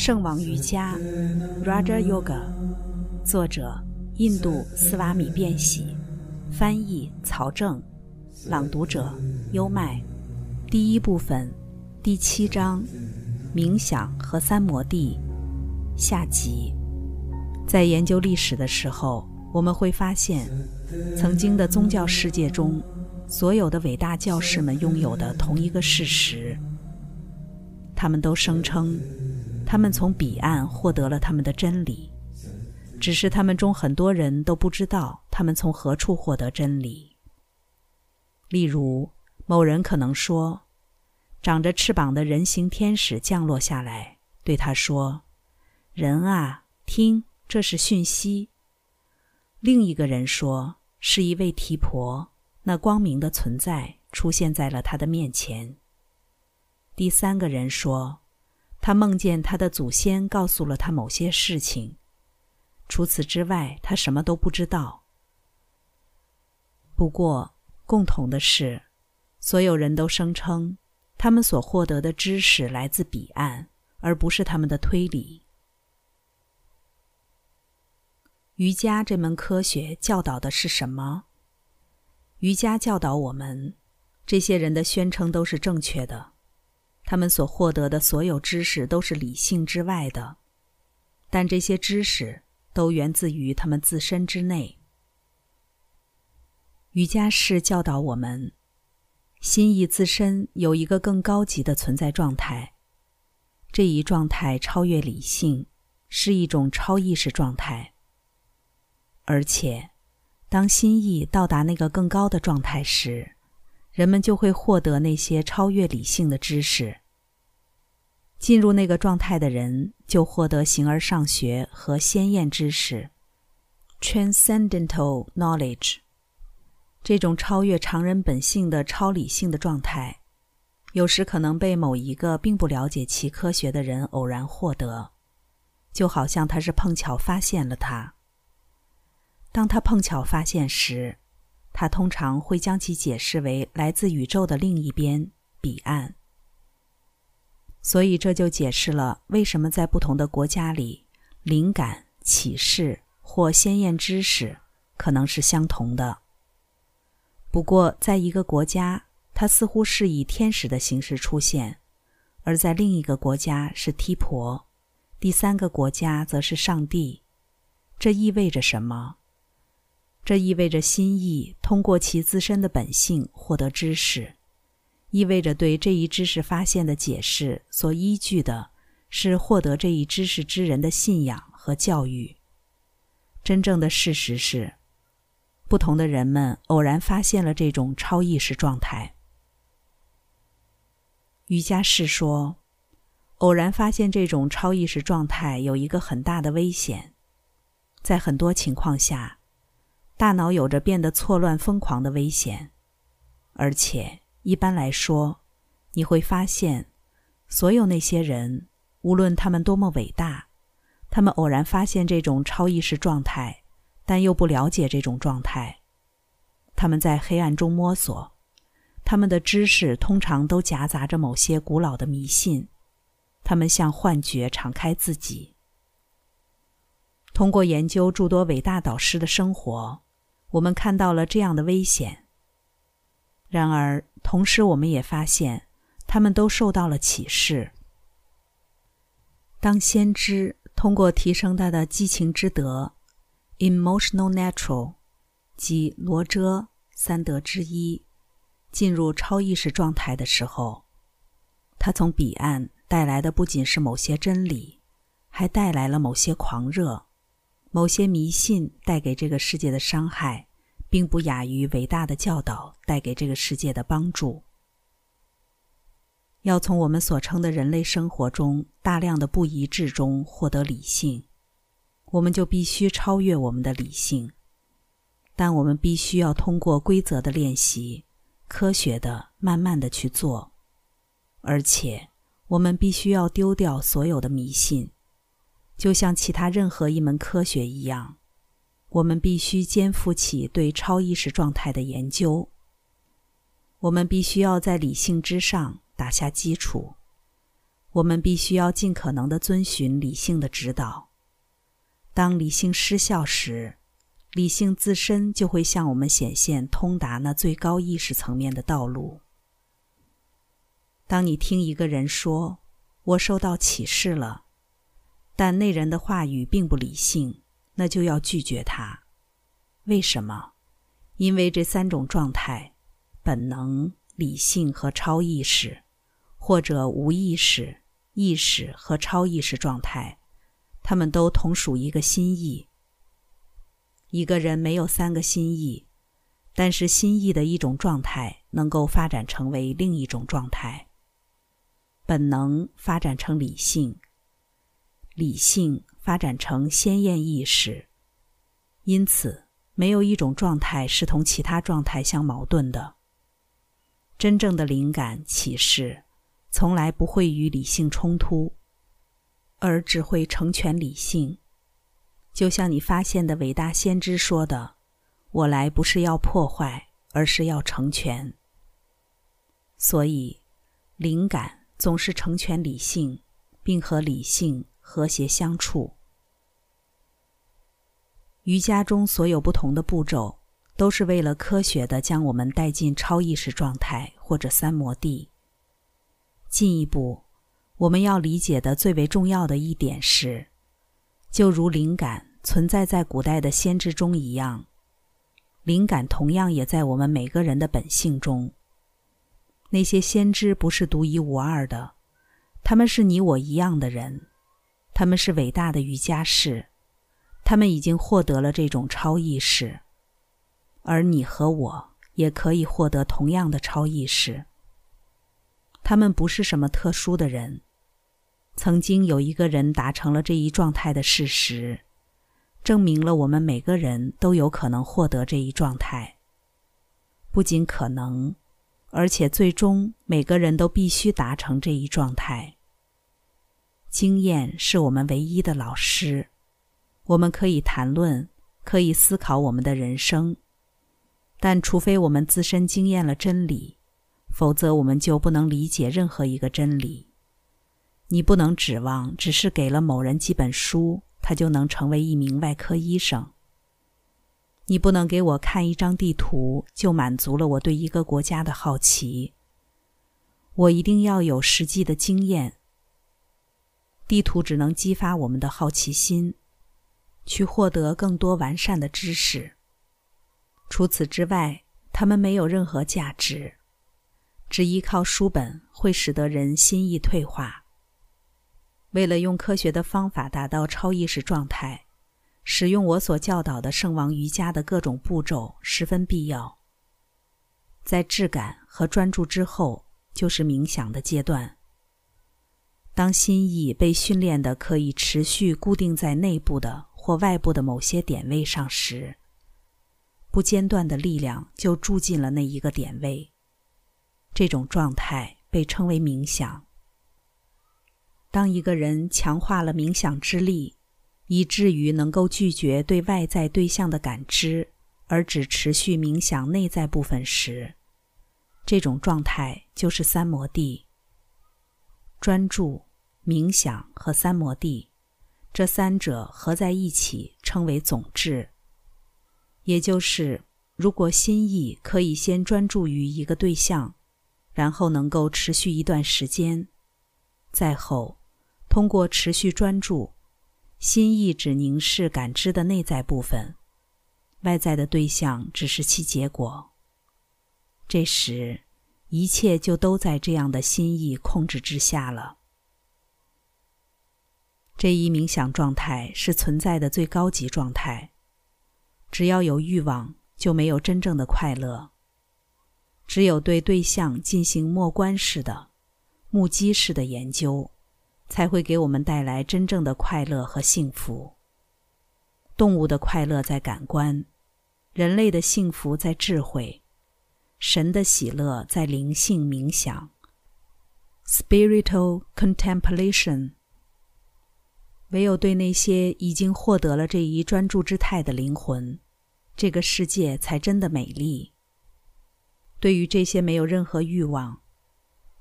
圣王瑜伽 （Raja Yoga），作者印度斯瓦米·变喜，翻译曹正，朗读者优麦。第一部分，第七章：冥想和三摩地。下集。在研究历史的时候，我们会发现，曾经的宗教世界中，所有的伟大教士们拥有的同一个事实，他们都声称。他们从彼岸获得了他们的真理，只是他们中很多人都不知道他们从何处获得真理。例如，某人可能说：“长着翅膀的人形天使降落下来，对他说：‘人啊，听，这是讯息。’”另一个人说：“是一位提婆，那光明的存在出现在了他的面前。”第三个人说。他梦见他的祖先告诉了他某些事情，除此之外，他什么都不知道。不过，共同的是，所有人都声称，他们所获得的知识来自彼岸，而不是他们的推理。瑜伽这门科学教导的是什么？瑜伽教导我们，这些人的宣称都是正确的。他们所获得的所有知识都是理性之外的，但这些知识都源自于他们自身之内。瑜伽士教导我们，心意自身有一个更高级的存在状态，这一状态超越理性，是一种超意识状态。而且，当心意到达那个更高的状态时，人们就会获得那些超越理性的知识。进入那个状态的人，就获得形而上学和鲜艳知识 （transcendental knowledge）。这种超越常人本性的超理性的状态，有时可能被某一个并不了解其科学的人偶然获得，就好像他是碰巧发现了它。当他碰巧发现时，他通常会将其解释为来自宇宙的另一边彼岸。所以这就解释了为什么在不同的国家里，灵感、启示或鲜艳知识可能是相同的。不过，在一个国家，它似乎是以天使的形式出现；而在另一个国家是梯婆，第三个国家则是上帝。这意味着什么？这意味着心意通过其自身的本性获得知识。意味着对这一知识发现的解释所依据的是获得这一知识之人的信仰和教育。真正的事实是，不同的人们偶然发现了这种超意识状态。瑜伽士说，偶然发现这种超意识状态有一个很大的危险，在很多情况下，大脑有着变得错乱疯狂的危险，而且。一般来说，你会发现，所有那些人，无论他们多么伟大，他们偶然发现这种超意识状态，但又不了解这种状态。他们在黑暗中摸索，他们的知识通常都夹杂着某些古老的迷信。他们向幻觉敞开自己。通过研究诸多伟大导师的生活，我们看到了这样的危险。然而，同时我们也发现，他们都受到了启示。当先知通过提升他的激情之德 （emotional natural） 及罗遮三德之一进入超意识状态的时候，他从彼岸带来的不仅是某些真理，还带来了某些狂热、某些迷信带给这个世界的伤害。并不亚于伟大的教导带给这个世界的帮助。要从我们所称的人类生活中大量的不一致中获得理性，我们就必须超越我们的理性。但我们必须要通过规则的练习，科学的、慢慢的去做，而且我们必须要丢掉所有的迷信，就像其他任何一门科学一样。我们必须肩负起对超意识状态的研究。我们必须要在理性之上打下基础，我们必须要尽可能的遵循理性的指导。当理性失效时，理性自身就会向我们显现通达那最高意识层面的道路。当你听一个人说“我受到启示了”，但那人的话语并不理性，那就要拒绝他。为什么？因为这三种状态——本能、理性和超意识，或者无意识、意识和超意识状态，它们都同属一个心意。一个人没有三个心意，但是心意的一种状态能够发展成为另一种状态。本能发展成理性，理性发展成鲜艳意识，因此。没有一种状态是同其他状态相矛盾的。真正的灵感启示，从来不会与理性冲突，而只会成全理性。就像你发现的伟大先知说的：“我来不是要破坏，而是要成全。”所以，灵感总是成全理性，并和理性和谐相处。瑜伽中所有不同的步骤，都是为了科学的将我们带进超意识状态或者三摩地。进一步，我们要理解的最为重要的一点是，就如灵感存在在古代的先知中一样，灵感同样也在我们每个人的本性中。那些先知不是独一无二的，他们是你我一样的人，他们是伟大的瑜伽士。他们已经获得了这种超意识，而你和我也可以获得同样的超意识。他们不是什么特殊的人，曾经有一个人达成了这一状态的事实，证明了我们每个人都有可能获得这一状态。不仅可能，而且最终每个人都必须达成这一状态。经验是我们唯一的老师。我们可以谈论，可以思考我们的人生，但除非我们自身经验了真理，否则我们就不能理解任何一个真理。你不能指望只是给了某人几本书，他就能成为一名外科医生。你不能给我看一张地图，就满足了我对一个国家的好奇。我一定要有实际的经验。地图只能激发我们的好奇心。去获得更多完善的知识。除此之外，他们没有任何价值。只依靠书本会使得人心意退化。为了用科学的方法达到超意识状态，使用我所教导的圣王瑜伽的各种步骤十分必要。在质感和专注之后，就是冥想的阶段。当心意被训练的可以持续固定在内部的。或外部的某些点位上时，不间断的力量就住进了那一个点位。这种状态被称为冥想。当一个人强化了冥想之力，以至于能够拒绝对外在对象的感知，而只持续冥想内在部分时，这种状态就是三摩地。专注、冥想和三摩地。这三者合在一起称为总质，也就是，如果心意可以先专注于一个对象，然后能够持续一段时间，再后通过持续专注，心意只凝视感知的内在部分，外在的对象只是其结果。这时，一切就都在这样的心意控制之下了。这一冥想状态是存在的最高级状态。只要有欲望，就没有真正的快乐。只有对对象进行默观式的、目击式的研究，才会给我们带来真正的快乐和幸福。动物的快乐在感官，人类的幸福在智慧，神的喜乐在灵性冥想 （spiritual contemplation）。唯有对那些已经获得了这一专注之态的灵魂，这个世界才真的美丽。对于这些没有任何欲望、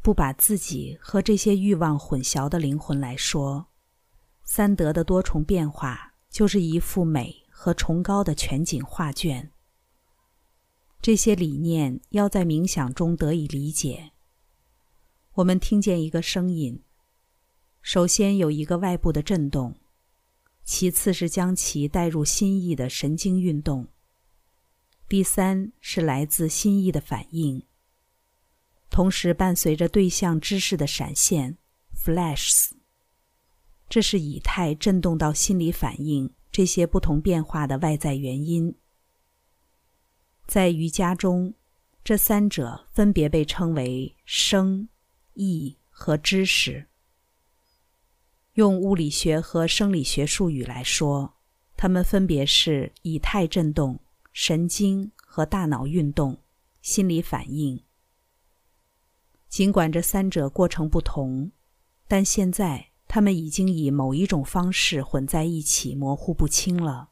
不把自己和这些欲望混淆的灵魂来说，三德的多重变化就是一幅美和崇高的全景画卷。这些理念要在冥想中得以理解。我们听见一个声音，首先有一个外部的震动，其次是将其带入心意的神经运动，第三是来自心意的反应，同时伴随着对象知识的闪现 （flashes）。这是以太震动到心理反应这些不同变化的外在原因。在瑜伽中，这三者分别被称为生、意和知识。用物理学和生理学术语来说，它们分别是以太振动、神经和大脑运动、心理反应。尽管这三者过程不同，但现在它们已经以某一种方式混在一起，模糊不清了。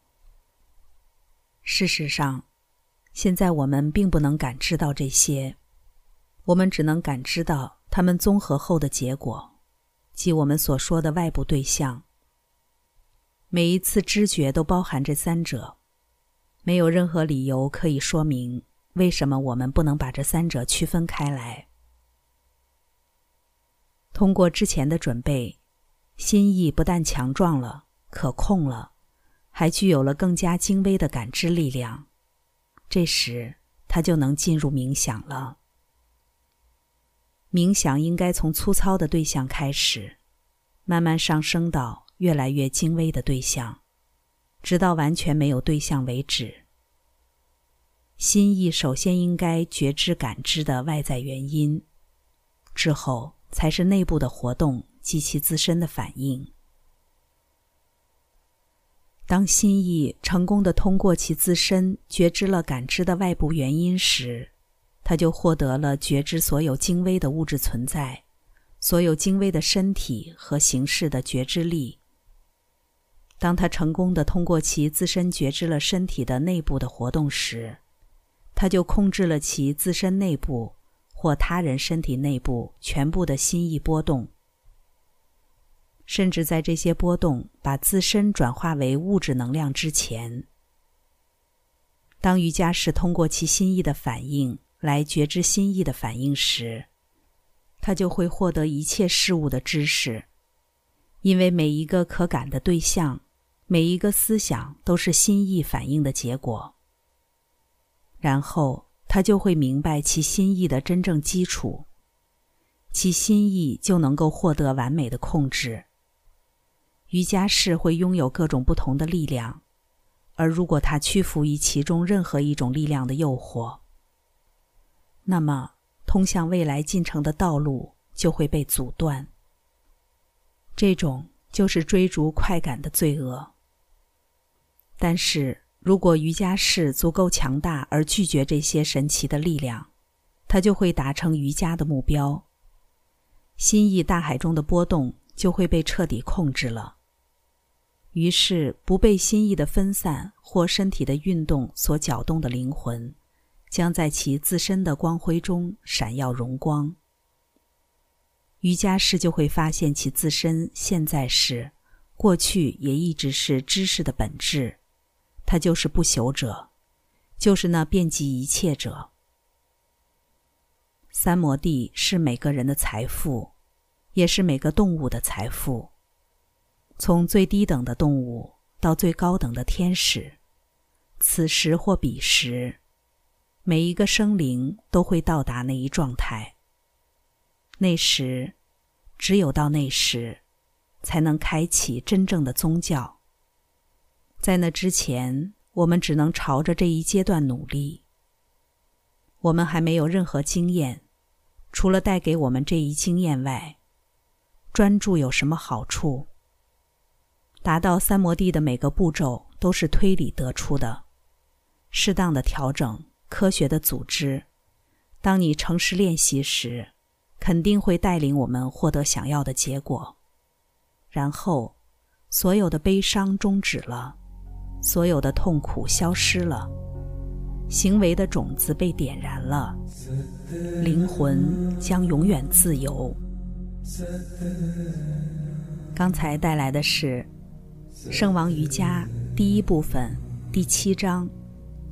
事实上。现在我们并不能感知到这些，我们只能感知到它们综合后的结果，即我们所说的外部对象。每一次知觉都包含这三者，没有任何理由可以说明为什么我们不能把这三者区分开来。通过之前的准备，心意不但强壮了、可控了，还具有了更加精微的感知力量。这时，他就能进入冥想了。冥想应该从粗糙的对象开始，慢慢上升到越来越精微的对象，直到完全没有对象为止。心意首先应该觉知感知的外在原因，之后才是内部的活动及其自身的反应。当心意成功的通过其自身觉知了感知的外部原因时，他就获得了觉知所有精微的物质存在、所有精微的身体和形式的觉知力。当他成功的通过其自身觉知了身体的内部的活动时，他就控制了其自身内部或他人身体内部全部的心意波动。甚至在这些波动把自身转化为物质能量之前，当瑜伽士通过其心意的反应来觉知心意的反应时，他就会获得一切事物的知识，因为每一个可感的对象，每一个思想都是心意反应的结果。然后他就会明白其心意的真正基础，其心意就能够获得完美的控制。瑜伽士会拥有各种不同的力量，而如果他屈服于其中任何一种力量的诱惑，那么通向未来进程的道路就会被阻断。这种就是追逐快感的罪恶。但是如果瑜伽士足够强大而拒绝这些神奇的力量，他就会达成瑜伽的目标。心意大海中的波动就会被彻底控制了。于是，不被心意的分散或身体的运动所搅动的灵魂，将在其自身的光辉中闪耀荣光。瑜伽师就会发现其自身现在是、过去也一直是知识的本质，它就是不朽者，就是那遍及一切者。三摩地是每个人的财富，也是每个动物的财富。从最低等的动物到最高等的天使，此时或彼时，每一个生灵都会到达那一状态。那时，只有到那时，才能开启真正的宗教。在那之前，我们只能朝着这一阶段努力。我们还没有任何经验，除了带给我们这一经验外，专注有什么好处？达到三摩地的每个步骤都是推理得出的，适当的调整，科学的组织。当你诚实练习时，肯定会带领我们获得想要的结果。然后，所有的悲伤终止了，所有的痛苦消失了，行为的种子被点燃了，灵魂将永远自由。刚才带来的是《圣王瑜伽》第一部分第七章